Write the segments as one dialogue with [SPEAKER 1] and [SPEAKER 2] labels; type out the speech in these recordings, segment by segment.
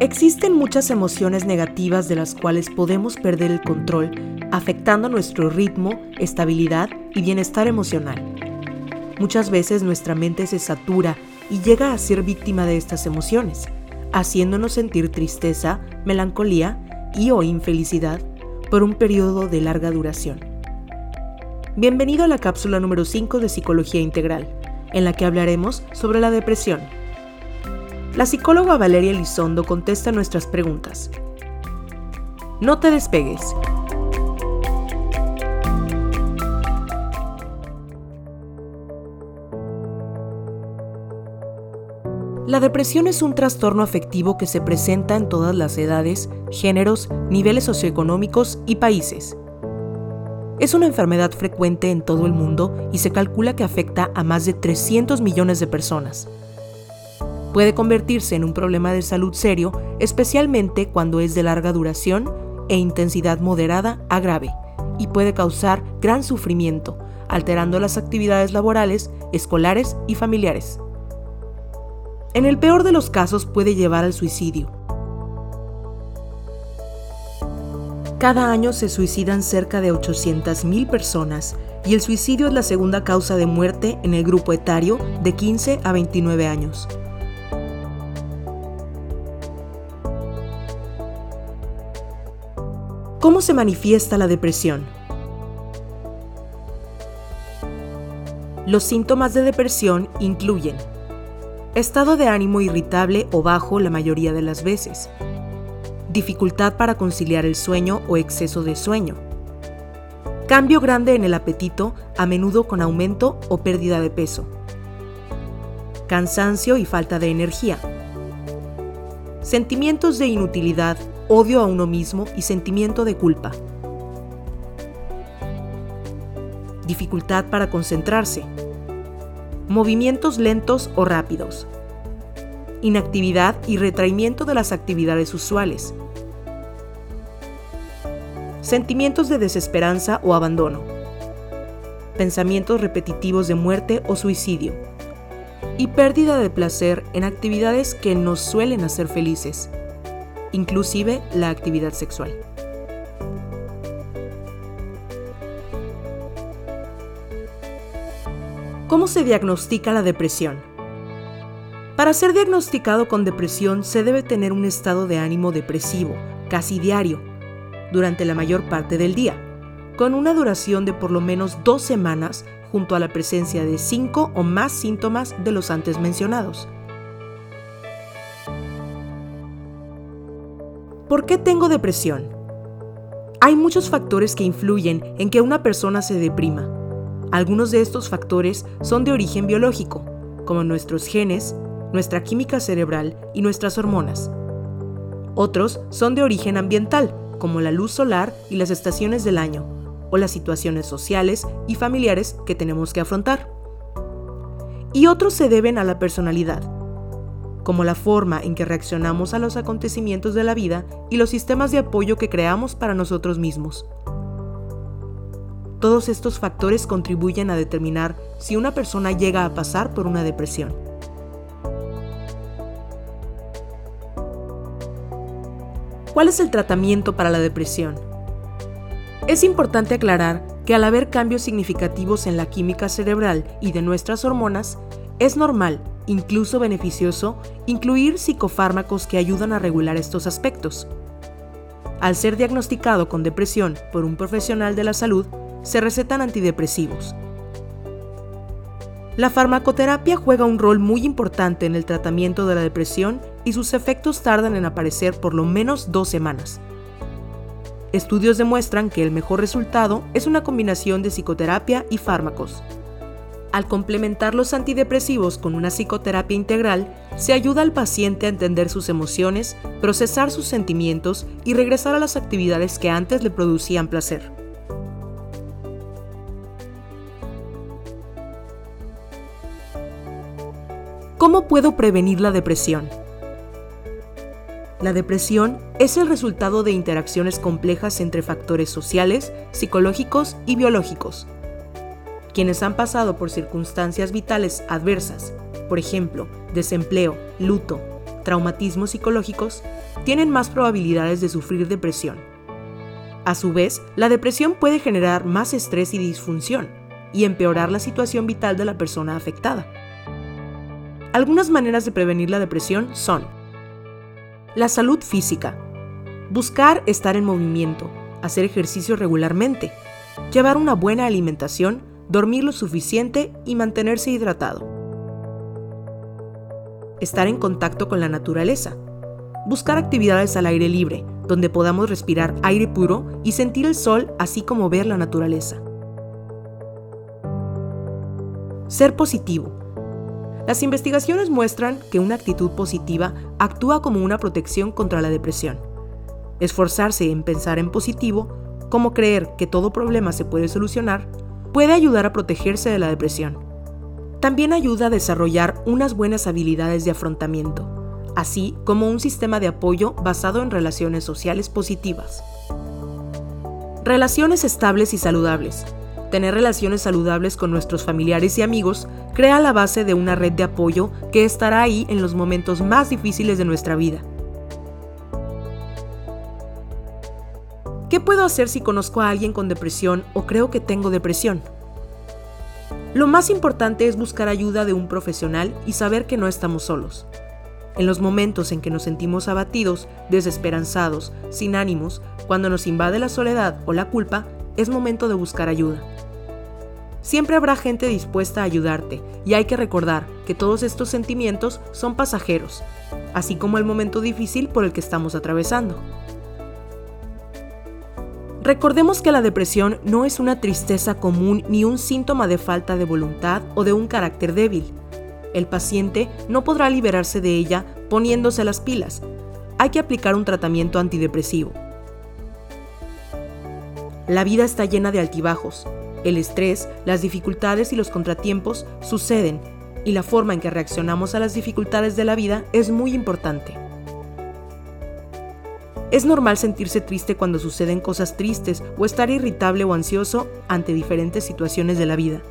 [SPEAKER 1] Existen muchas emociones negativas de las cuales podemos perder el control, afectando nuestro ritmo, estabilidad y bienestar emocional. Muchas veces nuestra mente se satura y llega a ser víctima de estas emociones, haciéndonos sentir tristeza, melancolía y o infelicidad por un periodo de larga duración. Bienvenido a la cápsula número 5 de Psicología Integral, en la que hablaremos sobre la depresión la psicóloga Valeria Elizondo contesta nuestras preguntas. No te despegues. La depresión es un trastorno afectivo que se presenta en todas las edades, géneros, niveles socioeconómicos y países. Es una enfermedad frecuente en todo el mundo y se calcula que afecta a más de 300 millones de personas puede convertirse en un problema de salud serio, especialmente cuando es de larga duración e intensidad moderada a grave, y puede causar gran sufrimiento, alterando las actividades laborales, escolares y familiares. En el peor de los casos puede llevar al suicidio. Cada año se suicidan cerca de 800.000 personas y el suicidio es la segunda causa de muerte en el grupo etario de 15 a 29 años. ¿Cómo se manifiesta la depresión? Los síntomas de depresión incluyen estado de ánimo irritable o bajo la mayoría de las veces, dificultad para conciliar el sueño o exceso de sueño, cambio grande en el apetito, a menudo con aumento o pérdida de peso, cansancio y falta de energía, sentimientos de inutilidad, odio a uno mismo y sentimiento de culpa. Dificultad para concentrarse. Movimientos lentos o rápidos. Inactividad y retraimiento de las actividades usuales. Sentimientos de desesperanza o abandono. Pensamientos repetitivos de muerte o suicidio. Y pérdida de placer en actividades que nos suelen hacer felices inclusive la actividad sexual. ¿Cómo se diagnostica la depresión? Para ser diagnosticado con depresión se debe tener un estado de ánimo depresivo, casi diario, durante la mayor parte del día, con una duración de por lo menos dos semanas junto a la presencia de cinco o más síntomas de los antes mencionados. ¿Por qué tengo depresión? Hay muchos factores que influyen en que una persona se deprima. Algunos de estos factores son de origen biológico, como nuestros genes, nuestra química cerebral y nuestras hormonas. Otros son de origen ambiental, como la luz solar y las estaciones del año, o las situaciones sociales y familiares que tenemos que afrontar. Y otros se deben a la personalidad, como la forma en que reaccionamos a los acontecimientos de la vida y los sistemas de apoyo que creamos para nosotros mismos. Todos estos factores contribuyen a determinar si una persona llega a pasar por una depresión. ¿Cuál es el tratamiento para la depresión? Es importante aclarar que al haber cambios significativos en la química cerebral y de nuestras hormonas, es normal incluso beneficioso, incluir psicofármacos que ayudan a regular estos aspectos. Al ser diagnosticado con depresión por un profesional de la salud, se recetan antidepresivos. La farmacoterapia juega un rol muy importante en el tratamiento de la depresión y sus efectos tardan en aparecer por lo menos dos semanas. Estudios demuestran que el mejor resultado es una combinación de psicoterapia y fármacos. Al complementar los antidepresivos con una psicoterapia integral, se ayuda al paciente a entender sus emociones, procesar sus sentimientos y regresar a las actividades que antes le producían placer. ¿Cómo puedo prevenir la depresión? La depresión es el resultado de interacciones complejas entre factores sociales, psicológicos y biológicos quienes han pasado por circunstancias vitales adversas, por ejemplo, desempleo, luto, traumatismos psicológicos, tienen más probabilidades de sufrir depresión. A su vez, la depresión puede generar más estrés y disfunción y empeorar la situación vital de la persona afectada. Algunas maneras de prevenir la depresión son la salud física, buscar estar en movimiento, hacer ejercicio regularmente, llevar una buena alimentación, dormir lo suficiente y mantenerse hidratado. Estar en contacto con la naturaleza, buscar actividades al aire libre, donde podamos respirar aire puro y sentir el sol así como ver la naturaleza. Ser positivo. Las investigaciones muestran que una actitud positiva actúa como una protección contra la depresión. Esforzarse en pensar en positivo, como creer que todo problema se puede solucionar, puede ayudar a protegerse de la depresión. También ayuda a desarrollar unas buenas habilidades de afrontamiento, así como un sistema de apoyo basado en relaciones sociales positivas. Relaciones estables y saludables. Tener relaciones saludables con nuestros familiares y amigos crea la base de una red de apoyo que estará ahí en los momentos más difíciles de nuestra vida ¿Qué puedo hacer si conozco a alguien con depresión o creo que tengo depresión? Lo más importante es buscar ayuda de un profesional y saber que no estamos solos. En los momentos en que nos sentimos abatidos, desesperanzados, sin ánimos, cuando nos invade la soledad o la culpa, es momento de buscar ayuda. Siempre habrá gente dispuesta a ayudarte y hay que recordar que todos estos sentimientos son pasajeros, así como el momento difícil por el que estamos atravesando. Recordemos que la depresión no es una tristeza común ni un síntoma de falta de voluntad o de un carácter débil. El paciente no podrá liberarse de ella poniéndose las pilas. Hay que aplicar un tratamiento antidepresivo. La vida está llena de altibajos. El estrés, las dificultades y los contratiempos suceden y la forma en que reaccionamos a las dificultades de la vida es muy importante. Es normal sentirse triste cuando suceden cosas tristes o estar irritable o ansioso ante diferentes situaciones de la vida.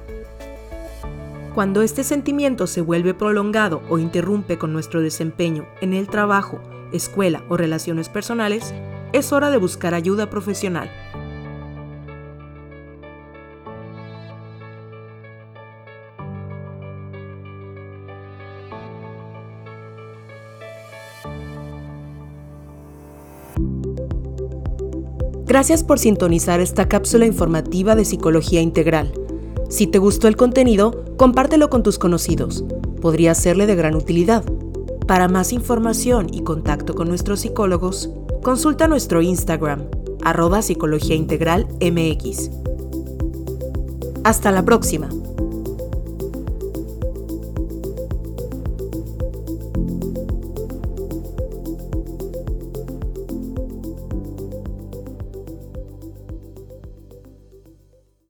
[SPEAKER 1] Cuando este sentimiento se vuelve prolongado o interrumpe con nuestro desempeño en el trabajo, escuela o relaciones personales, es hora de buscar ayuda profesional. Gracias por sintonizar esta cápsula informativa de Psicología Integral. Si te gustó el contenido, compártelo con tus conocidos. Podría serle de gran utilidad. Para más información y contacto con nuestros psicólogos, consulta nuestro Instagram, arroba. Hasta la próxima.